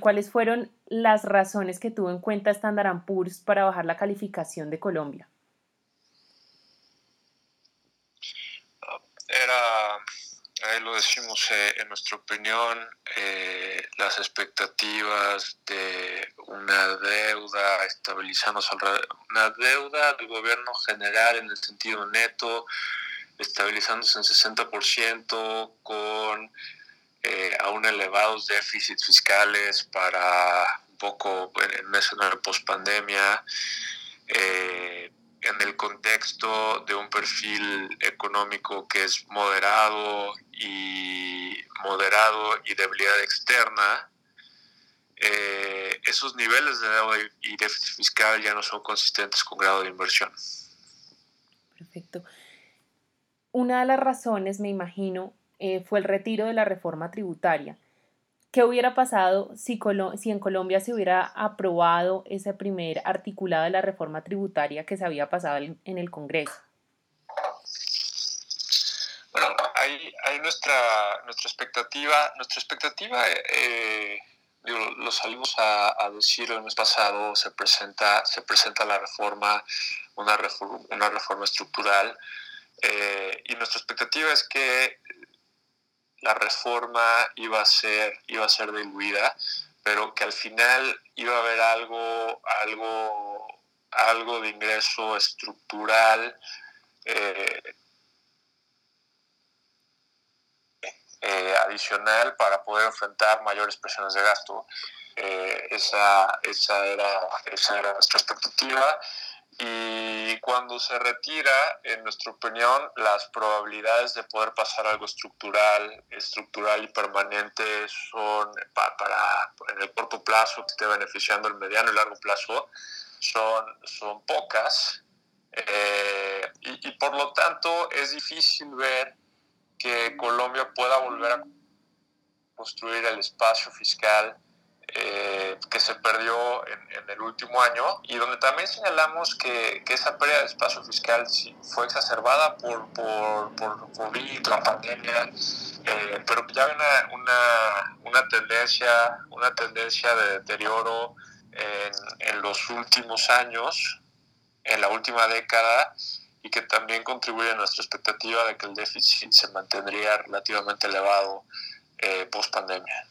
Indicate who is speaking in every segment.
Speaker 1: ¿Cuáles fueron las razones que tuvo en cuenta Standard Poor's para bajar la calificación de Colombia?
Speaker 2: Era, ahí lo decimos, eh, en nuestra opinión, eh, las expectativas de una deuda estabilizándose, una deuda del gobierno general en el sentido neto, estabilizándose en 60% con eh, aún elevados déficits fiscales para un poco en meses de post-pandemia, eh, en el contexto de un perfil económico que es moderado y moderado y debilidad externa, eh, esos niveles de deuda y déficit fiscal ya no son consistentes con grado de inversión.
Speaker 1: Perfecto. Una de las razones, me imagino, eh, fue el retiro de la reforma tributaria. ¿Qué hubiera pasado si, si, en Colombia se hubiera aprobado ese primer articulado de la reforma tributaria que se había pasado en, el Congreso?
Speaker 2: Bueno, ahí, nuestra, nuestra expectativa, nuestra expectativa, eh, lo salimos a, decir el mes pasado, se presenta, se presenta la reforma, una reforma, una reforma estructural, eh, y nuestra expectativa es que la reforma iba a ser, iba a ser diluida, pero que al final iba a haber algo, algo, algo de ingreso estructural eh, eh, adicional para poder enfrentar mayores presiones de gasto. Eh, esa, esa, era, esa era nuestra expectativa y cuando se retira, en nuestra opinión, las probabilidades de poder pasar algo estructural, estructural y permanente son para, en el corto plazo que esté beneficiando el mediano y largo plazo son, son pocas. Eh, y, y por lo tanto es difícil ver que Colombia pueda volver a construir el espacio fiscal eh, que se perdió en, el último año y donde también señalamos que, que esa pérdida de espacio fiscal fue exacerbada por, por, por COVID, la pandemia, eh, pero ya hay una, una, una, tendencia, una tendencia de deterioro en, en los últimos años, en la última década, y que también contribuye a nuestra expectativa de que el déficit se mantendría relativamente elevado eh, post pandemia.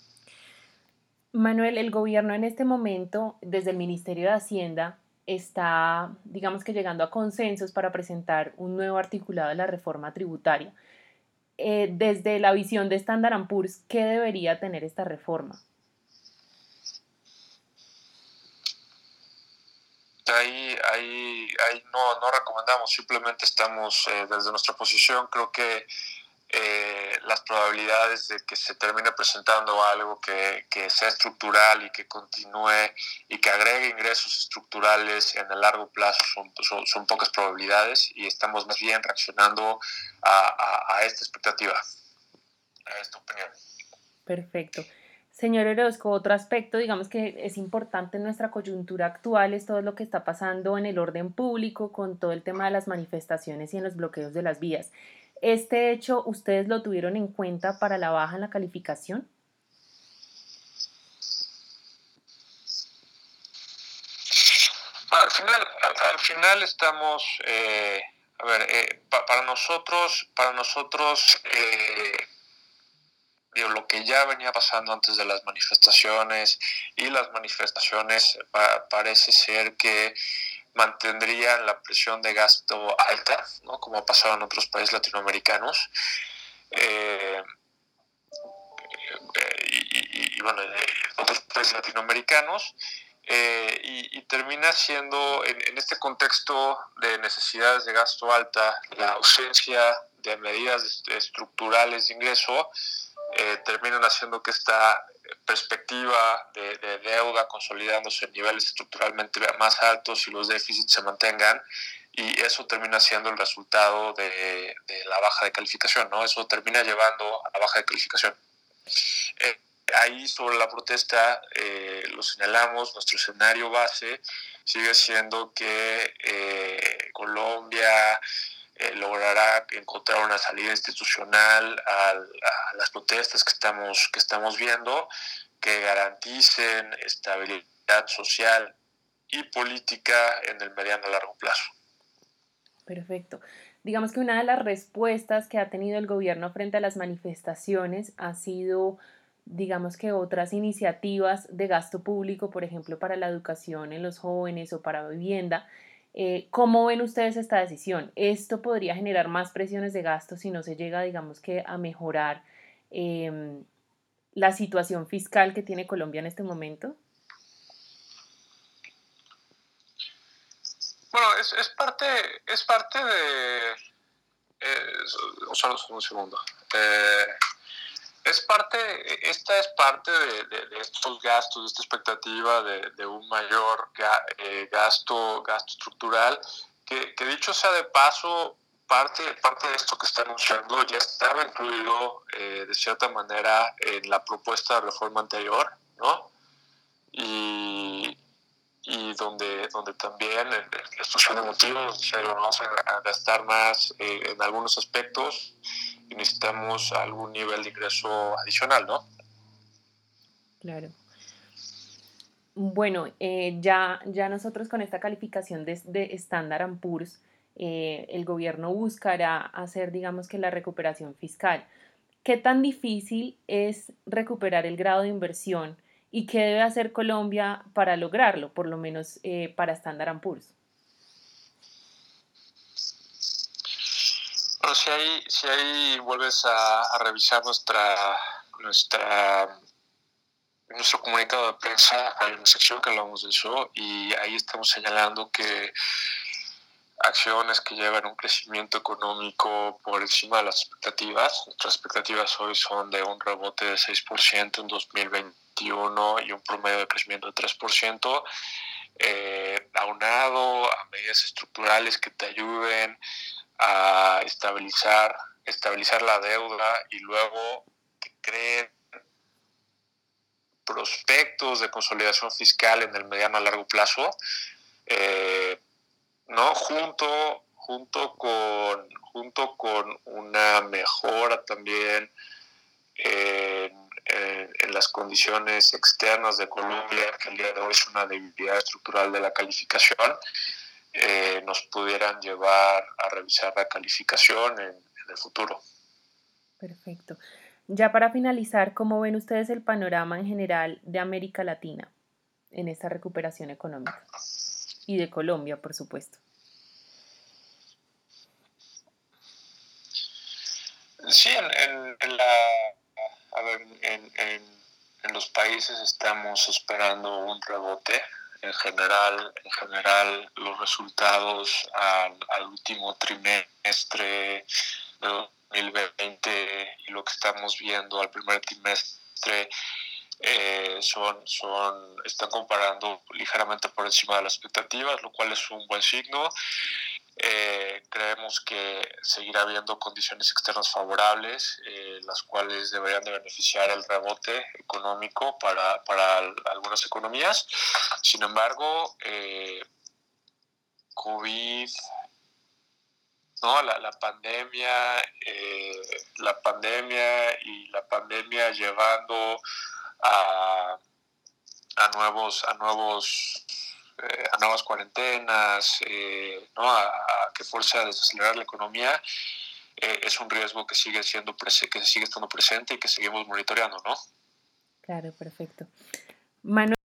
Speaker 1: Manuel, el gobierno en este momento, desde el Ministerio de Hacienda, está, digamos que llegando a consensos para presentar un nuevo articulado de la reforma tributaria. Eh, desde la visión de Standard Poor's, ¿qué debería tener esta reforma?
Speaker 2: Ahí, ahí, ahí no, no recomendamos, simplemente estamos eh, desde nuestra posición, creo que eh, las probabilidades de que se termine presentando algo que, que, sea estructural y que continúe y que agregue ingresos estructurales en el largo plazo son, son, pocas probabilidades y estamos más bien reaccionando a, a, esta expectativa, a esta opinión.
Speaker 1: Perfecto. Señor Orozco, otro aspecto, digamos que es importante en nuestra coyuntura actual, es todo lo que está pasando en el orden público con todo el tema de las manifestaciones y en los bloqueos de las vías. ¿Este hecho ustedes lo tuvieron en cuenta para la baja en la calificación?
Speaker 2: Al final, al, final estamos, eh, a ver, eh, para nosotros, para nosotros, eh, lo que ya venía pasando antes de las manifestaciones y las manifestaciones parece ser que mantendrían la presión de gasto alta, ¿no? como ha pasado en otros países latinoamericanos. Eh, y, y, bueno, otros países latinoamericanos. Eh, y, termina siendo, en, este contexto de necesidades de gasto alta, la ausencia de medidas estructurales de ingreso, eh, terminan haciendo que esta perspectiva de, deuda consolidándose en niveles estructuralmente más altos y los déficits se mantengan y eso termina siendo el resultado de, la baja de calificación, ¿no? Eso termina llevando a la baja de calificación. Eh, ahí sobre la protesta eh, lo señalamos, nuestro escenario base sigue siendo que eh, Colombia eh, logrará encontrar una salida institucional a, las protestas que estamos, que estamos viendo, que garanticen estabilidad social y política en el mediano a largo plazo.
Speaker 1: Perfecto. Digamos que una de las respuestas que ha tenido el gobierno frente a las manifestaciones ha sido, digamos que otras iniciativas de gasto público, por ejemplo, para la educación en los jóvenes o para vivienda. Eh, ¿Cómo ven ustedes esta decisión? ¿Esto podría generar más presiones de gasto si no se llega, digamos que, a mejorar em, la situación fiscal que tiene Colombia en este momento?
Speaker 2: Bueno, es, es parte, es parte de... Eh, solo un segundo. Eh, es parte, esta es parte de, estos gastos, de esta expectativa de, un mayor eh, gasto, gasto estructural, que, dicho sea de paso, parte, parte de esto que está anunciando ya estaba incluido eh, de cierta manera en la propuesta de reforma anterior, ¿no? Y, y donde, donde también en la de motivos vamos a gastar más eh, en algunos aspectos necesitamos algún nivel de ingreso adicional, ¿no?
Speaker 1: Claro. Bueno, eh, ya, ya nosotros con esta calificación de, de Standard Poor's, eh, el gobierno buscará hacer, digamos que, la recuperación fiscal. ¿Qué tan difícil es recuperar el grado de inversión y qué debe hacer Colombia para lograrlo, por lo menos eh, para Standard Poor's?
Speaker 2: Si ahí, si ahí vuelves a, revisar nuestra, nuestra, nuestro comunicado de prensa, hay una sección que hablamos de eso y ahí estamos señalando que acciones que llevan un crecimiento económico por encima de las expectativas. Nuestras expectativas hoy son de un rebote de 6% en 2021 y un promedio de crecimiento de 3%. Eh, aunado a medidas estructurales que te ayuden a estabilizar, estabilizar la deuda y luego que creen prospectos de consolidación fiscal en el mediano a largo plazo, eh, ¿no? Junto, junto, con, junto con una mejora también en, en, las condiciones externas de Colombia, que el día de hoy es una debilidad estructural de la calificación, eh, nos pudieran llevar a revisar la calificación en, el futuro.
Speaker 1: Perfecto. Ya para finalizar, ¿cómo ven ustedes el panorama en general de América Latina en esta recuperación económica? Y de Colombia, por supuesto.
Speaker 2: Sí, en, en, la, a ver, en, en los países estamos esperando un rebote en general, en general los resultados al, último trimestre de 2020 y lo que estamos viendo al primer trimestre eh, son, son, están comparando ligeramente por encima de las expectativas, lo cual es un buen signo. Eh, creemos que seguirá habiendo condiciones externas favorables, eh, las cuales deberían de beneficiar el rebote económico para, para algunas economías. Sin embargo, eh, COVID, ¿no? la, la pandemia, la pandemia y la pandemia llevando a, a nuevos, a nuevos eh, a nuevas cuarentenas, eh, ¿no? a, que fuerce a desacelerar la economía, eh, es un riesgo que sigue siendo que sigue estando presente y que seguimos monitoreando, ¿no?
Speaker 1: Claro, perfecto. Manuel